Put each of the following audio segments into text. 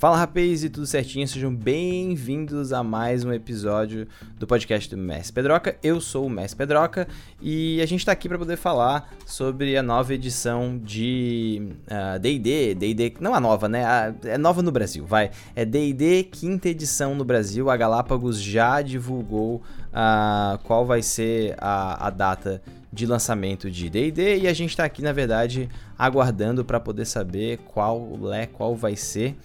Fala rapaz e tudo certinho, sejam bem-vindos a mais um episódio do podcast do Mestre Pedroca. Eu sou o Mestre Pedroca e a gente está aqui para poder falar sobre a nova edição de D&D, uh, D&D, não a nova, né? A, é nova no Brasil, vai. É D&D quinta edição no Brasil. A Galápagos já divulgou uh, qual vai ser a, a data de lançamento de D&D e a gente está aqui na verdade aguardando para poder saber qual é, qual vai ser.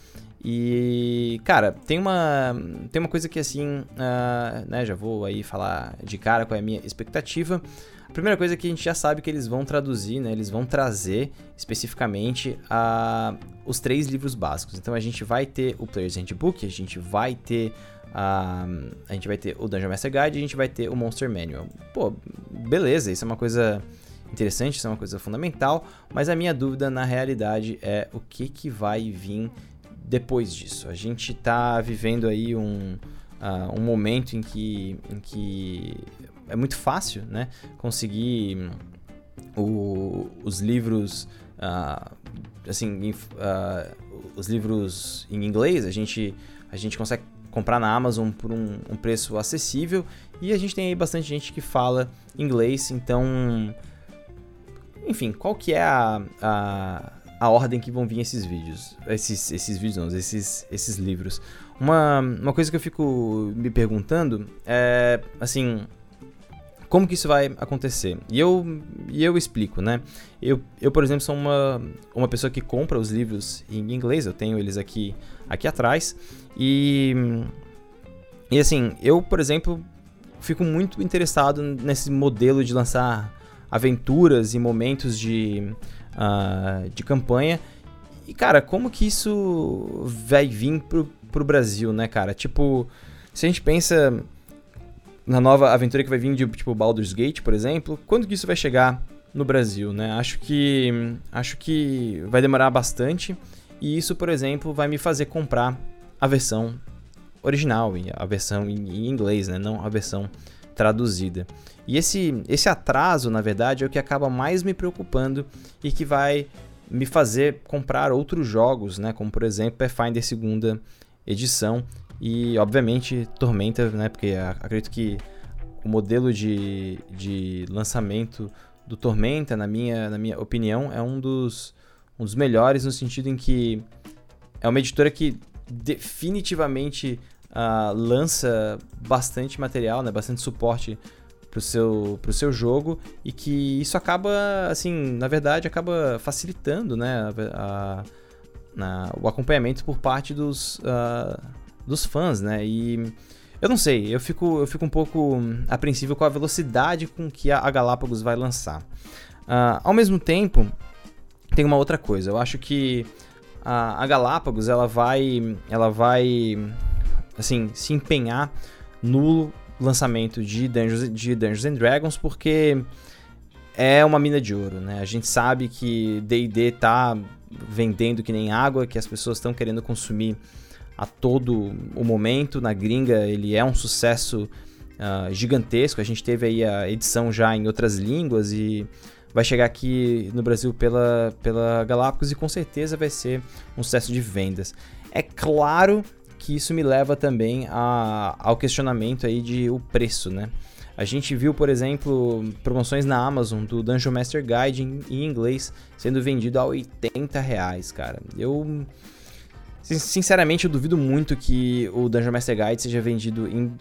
E, cara, tem uma, tem uma coisa que assim, uh, né, já vou aí falar de cara qual é a minha expectativa. A primeira coisa é que a gente já sabe que eles vão traduzir, né, eles vão trazer especificamente uh, os três livros básicos. Então a gente vai ter o Player's Handbook, a gente vai ter uh, a gente vai ter o Dungeon Master Guide, a gente vai ter o Monster Manual. Pô, beleza, isso é uma coisa interessante, isso é uma coisa fundamental, mas a minha dúvida na realidade é o que que vai vir depois disso. A gente está vivendo aí um, uh, um momento em que, em que é muito fácil né, conseguir o, os livros. Uh, assim, uh, os livros em inglês, a gente, a gente consegue comprar na Amazon por um, um, preço acessível e a gente tem aí bastante gente que fala inglês, então, enfim, qual que é a, a, a ordem que vão vir esses vídeos. Esses, esses vídeos não, esses, esses livros. Uma, uma coisa que eu fico me perguntando é, assim, como que isso vai acontecer? E eu, e eu explico, né? Eu, eu, por exemplo, sou uma, uma pessoa que compra os livros em inglês, eu tenho eles aqui, aqui atrás, e, e assim, eu, por exemplo, fico muito interessado nesse modelo de lançar aventuras e momentos de uh, de campanha. E, cara, como que isso vai vir pro, pro Brasil, né, cara? Tipo, se a gente pensa na nova aventura que vai vir de, tipo, Baldur's Gate, por exemplo, quando que isso vai chegar no Brasil, né? Acho que, acho que vai demorar bastante. E isso, por exemplo, vai me fazer comprar a versão original, a versão em inglês, né? Não a versão traduzida. E esse, esse atraso, na verdade, é o que acaba mais me preocupando e que vai me fazer comprar outros jogos, né? Como por exemplo Pathfinder segunda edição e obviamente Tormenta, né? Porque acredito que o modelo de, de lançamento do Tormenta, na minha, na minha opinião, é um dos, um dos melhores no sentido em que é uma editora que definitivamente uh, lança bastante material, né? Bastante suporte pro seu, pro seu jogo e que isso acaba, assim, na verdade, acaba facilitando, né, a, a, o acompanhamento por parte dos, uh, dos fãs, né, e eu não sei, eu fico, eu fico um pouco apreensível com a velocidade com que a, a Galápagos vai lançar. Uh, ao mesmo tempo, tem uma outra coisa, eu acho que a, a Galápagos, ela vai, ela vai, assim, se empenhar no lançamento de Dungeons, de Dungeons and Dragons, porque é uma mina de ouro, né? A gente sabe que D&D tá vendendo que nem água, que as pessoas estão querendo consumir a todo o momento. Na gringa ele é um sucesso uh, gigantesco. A gente teve aí a edição já em outras línguas e vai chegar aqui no Brasil pela, pela Galápagos e com certeza vai ser um sucesso de vendas. É claro que isso me leva também a, ao questionamento aí de o preço, né? A gente viu, por exemplo, promoções na Amazon do Dungeon Master Guide em, em inglês sendo vendido a 80 reais, cara. Eu sinceramente eu duvido muito que o Dungeon Master Guide seja vendido em,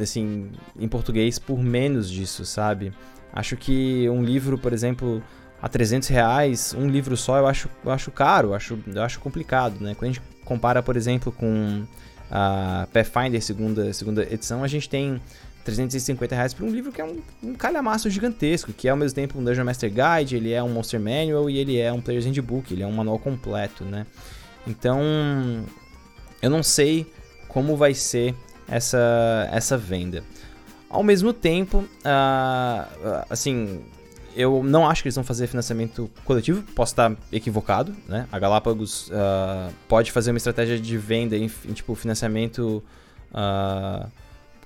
assim, em português por menos disso, sabe? Acho que um livro, por exemplo, a 300 reais, um livro só, eu acho, eu acho caro, eu acho, eu acho complicado, né? Quando a gente compara, por exemplo, com a Pathfinder segunda, segunda edição, a gente tem 350 reais por um livro que é um, um calhamaço gigantesco, que é ao mesmo tempo um Dungeon Master Guide, ele é um Monster Manual e ele é um Player's Handbook, ele é um manual completo, né? Então, eu não sei como vai ser essa, essa venda. Ao mesmo tempo, uh, assim, eu não acho que eles vão fazer financiamento coletivo, posso estar equivocado, né? A Galápagos uh, pode fazer uma estratégia de venda em, em tipo financiamento uh,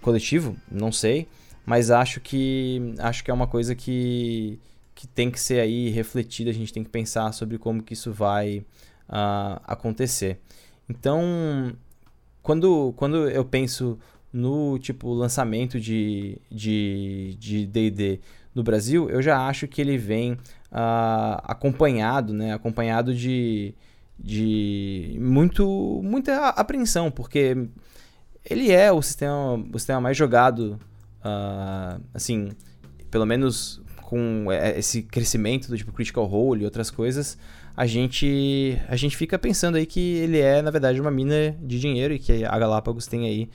coletivo, não sei, mas acho que acho que é uma coisa que, que tem que ser aí refletida, a gente tem que pensar sobre como que isso vai uh, acontecer. Então, quando, quando eu penso no tipo lançamento de D&D de, de no Brasil, eu já acho que ele vem uh, acompanhado, né? Acompanhado de, de muito, muita apreensão, porque ele é o sistema, o sistema mais jogado, uh, assim, pelo menos com esse crescimento do tipo Critical Role e outras coisas, a gente a gente fica pensando aí que ele é, na verdade, uma mina de dinheiro e que a Galápagos tem aí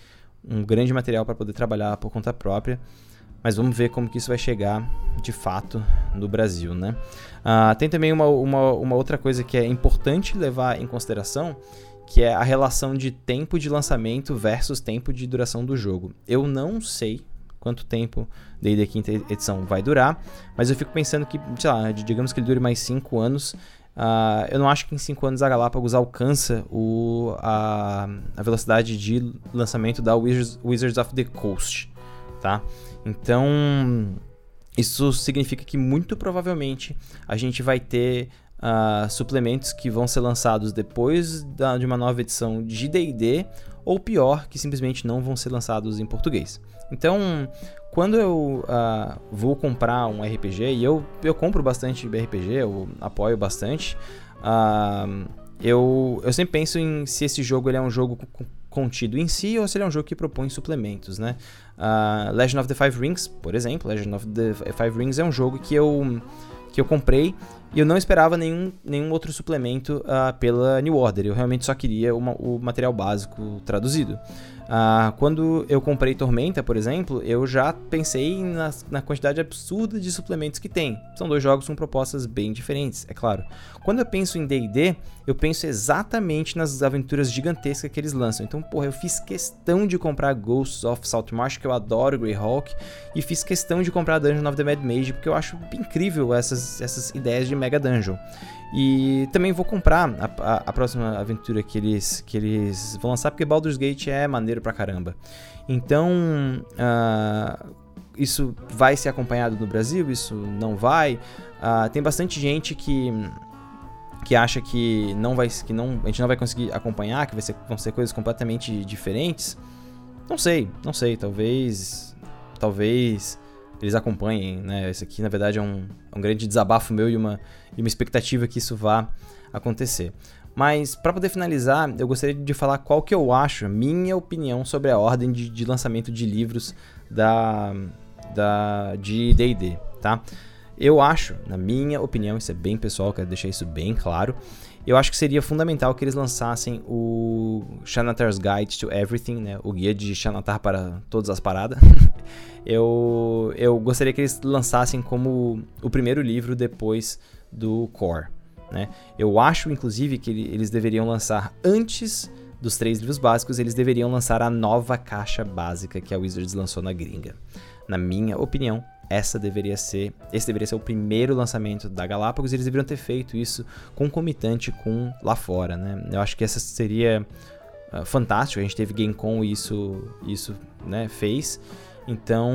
um grande material para poder trabalhar por conta própria. Mas vamos ver como que isso vai chegar de fato no Brasil, né? Uh, tem também uma, uma, uma outra coisa que é importante levar em consideração, que é a relação de tempo de lançamento versus tempo de duração do jogo. Eu não sei quanto tempo desde a quinta edição vai durar, mas eu fico pensando que, sei lá, digamos que ele dure mais 5 anos. Uh, eu não acho que em 5 anos a Galápagos alcança o, a, a velocidade de lançamento da Wizards, Wizards of the Coast, tá? Então, isso significa que muito provavelmente a gente vai ter uh, suplementos que vão ser lançados depois da, de uma nova edição de DD, ou pior, que simplesmente não vão ser lançados em português. Então, quando eu uh, vou comprar um RPG, e eu, eu compro bastante RPG, eu apoio bastante, uh, eu, eu sempre penso em se esse jogo ele é um jogo contido em si ou se ele é um jogo que propõe suplementos, né? Uh, Legend of the Five Rings, por exemplo, Legend of the Five Rings é um jogo que eu, que eu comprei e eu não esperava nenhum, nenhum outro suplemento uh, pela New Order. Eu realmente só queria uma, o material básico traduzido. Uh, quando eu comprei Tormenta, por exemplo, eu já pensei na, na, quantidade absurda de suplementos que tem. São dois jogos com propostas bem diferentes, é claro. Quando eu penso em D&D, eu penso exatamente nas aventuras gigantescas que eles lançam. Então, porra, eu fiz questão de comprar Ghosts of Saltmarsh, que eu adoro Greyhawk, e fiz questão de comprar Dungeon of the Mad Mage, porque eu acho incrível essas, essas ideias de Mega Dungeon. E também vou comprar a, a, a, próxima aventura que eles, que eles vão lançar, porque Baldur's Gate é maneiro pra caramba. Então, uh, isso vai ser acompanhado no Brasil? Isso não vai? Uh, tem bastante gente que que acha que não vai que não a gente não vai conseguir acompanhar, que vai ser, vão ser coisas completamente diferentes. Não sei, não sei, talvez talvez eles acompanhem, né? Esse aqui, na verdade, é um, é um grande desabafo meu e uma, e uma expectativa que isso vá acontecer. Mas, para poder finalizar, eu gostaria de falar qual que eu acho, minha opinião sobre a ordem de, de lançamento de livros da, da, de D&D, tá? Eu acho, na minha opinião, isso é bem pessoal, quero deixar isso bem claro, eu acho que seria fundamental que eles lançassem o Xanatar's Guide to Everything, né? O guia de Xanatar para todas as paradas. eu, eu gostaria que eles lançassem como o primeiro livro depois do Core, né? Eu acho, inclusive, que eles deveriam lançar antes dos três livros básicos, eles deveriam lançar a nova caixa básica que a Wizards lançou na gringa. Na minha opinião, essa deveria ser, esse deveria ser o primeiro lançamento da Galápagos, e eles deveriam ter feito isso concomitante com lá fora, né? Eu acho que essa seria uh, fantástico, a gente teve GameCon e isso, isso né, fez. Então,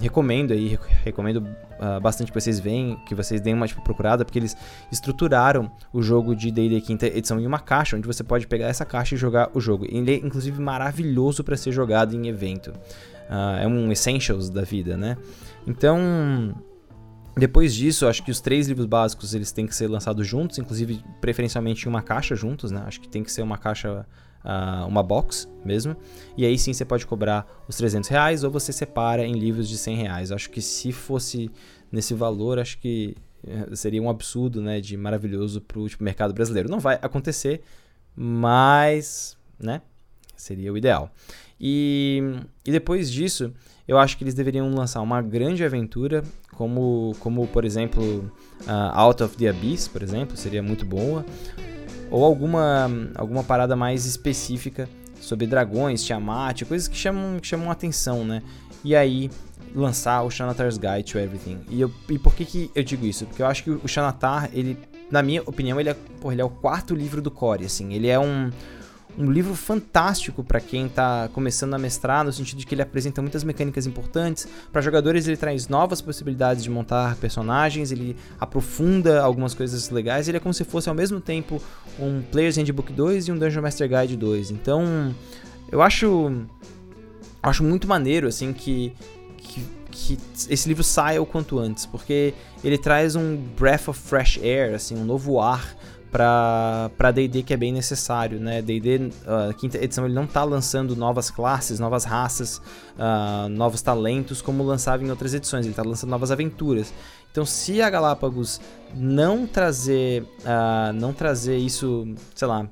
recomendo aí, recomendo uh, bastante que vocês venham, que vocês deem uma tipo, procurada, porque eles estruturaram o jogo de D&D quinta edição em uma caixa, onde você pode pegar essa caixa e jogar o jogo. Ele é, inclusive, maravilhoso para ser jogado em evento. Uh, é um essentials da vida, né? Então, depois disso, acho que os três livros básicos eles têm que ser lançados juntos, inclusive preferencialmente em uma caixa juntos, né? Acho que tem que ser uma caixa, uh, uma box mesmo. E aí sim você pode cobrar os 300 reais ou você separa em livros de 100 reais. Acho que se fosse nesse valor, acho que eh, seria um absurdo, né? De maravilhoso para o tipo, mercado brasileiro. Não vai acontecer, mas, né? Seria o ideal. E, e depois disso, eu acho que eles deveriam lançar uma grande aventura, como, como por exemplo, uh, Out of the Abyss, por exemplo, seria muito boa. Ou alguma, alguma parada mais específica sobre dragões, Tiamat, coisas que chamam, que chamam atenção, né? E aí, lançar o Xanatar's Guide to Everything. E, eu, e por que, que eu digo isso? Porque eu acho que o Xanatar, ele, na minha opinião, ele é, porra, ele é o quarto livro do Core, assim. Ele é um um livro fantástico para quem está começando a mestrar, no sentido de que ele apresenta muitas mecânicas importantes. Para jogadores, ele traz novas possibilidades de montar personagens, ele aprofunda algumas coisas legais. Ele é como se fosse ao mesmo tempo um Player's Handbook 2 e um Dungeon Master Guide 2. Então, eu acho acho muito maneiro assim que, que que esse livro saia o quanto antes, porque ele traz um breath of fresh air, assim, um novo ar para D&D que é bem necessário, né? D&D, uh, quinta edição, ele não está lançando novas classes, novas raças, uh, novos talentos como lançava em outras edições, ele está lançando novas aventuras. Então, se a Galápagos não trazer, uh, não trazer isso, sei lá,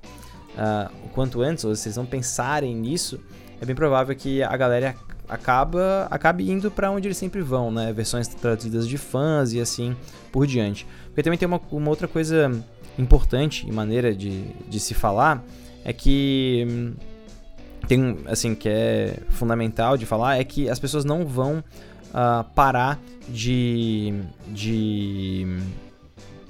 o quanto antes, ou vocês não pensarem nisso, é bem provável que a galera acaba acabe indo para onde eles sempre vão, né? Versões traduzidas de fãs e assim por diante. Porque também tem uma, uma outra coisa importante e maneira de, de se falar é que hum, tem assim que é fundamental de falar é que as pessoas não vão uh, parar de, de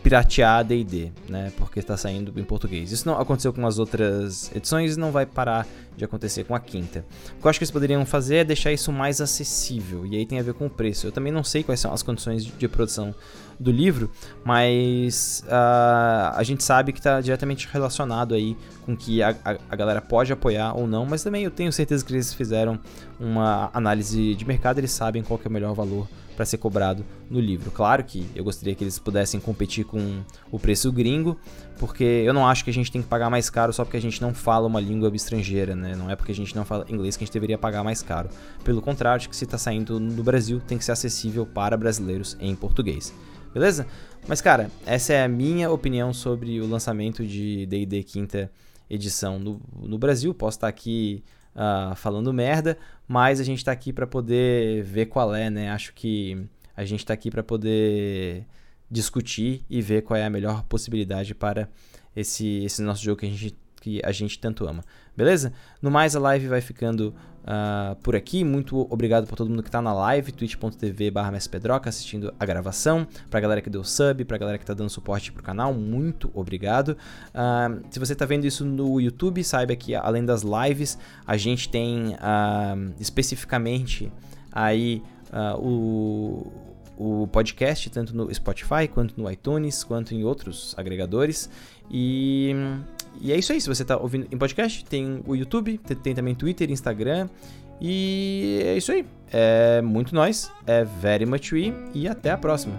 piratear D&D, né? Porque está saindo em português. Isso não aconteceu com as outras edições e não vai parar de acontecer com a quinta. O que eu acho que eles poderiam fazer é deixar isso mais acessível, e aí tem a ver com o preço. Eu também não sei quais são as condições de produção do livro, mas uh, a gente sabe que está diretamente relacionado aí com que a, a, a, galera pode apoiar ou não, mas também eu tenho certeza que eles fizeram uma análise de mercado, eles sabem qual é o melhor valor para ser cobrado no livro. Claro que eu gostaria que eles pudessem competir com o preço gringo, porque eu não acho que a gente tem que pagar mais caro só porque a gente não fala uma língua estrangeira, né? Não é porque a gente não fala inglês que a gente deveria pagar mais caro. Pelo contrário, que se está saindo do Brasil, tem que ser acessível para brasileiros em português. Beleza? Mas cara, essa é a minha opinião sobre o lançamento de D&D quinta edição no, no Brasil. Posso estar aqui uh, falando merda, mas a gente está aqui para poder ver qual é, né? Acho que a gente está aqui para poder discutir e ver qual é a melhor possibilidade para esse, esse nosso jogo que a gente que a gente tanto ama. Beleza? No mais, a live vai ficando uh, por aqui. Muito obrigado por todo mundo que está na live, twitch.tv barra assistindo a gravação. Pra galera que deu sub, pra galera que está dando suporte pro canal, muito obrigado. Uh, se você está vendo isso no YouTube, saiba que além das lives, a gente tem uh, especificamente aí o o podcast, tanto no Spotify, quanto no iTunes, quanto em outros agregadores. E e é isso aí. Se você está ouvindo em podcast, tem o YouTube, tem também Twitter, Instagram. E é isso aí. É muito nós. É very much we. E até a próxima.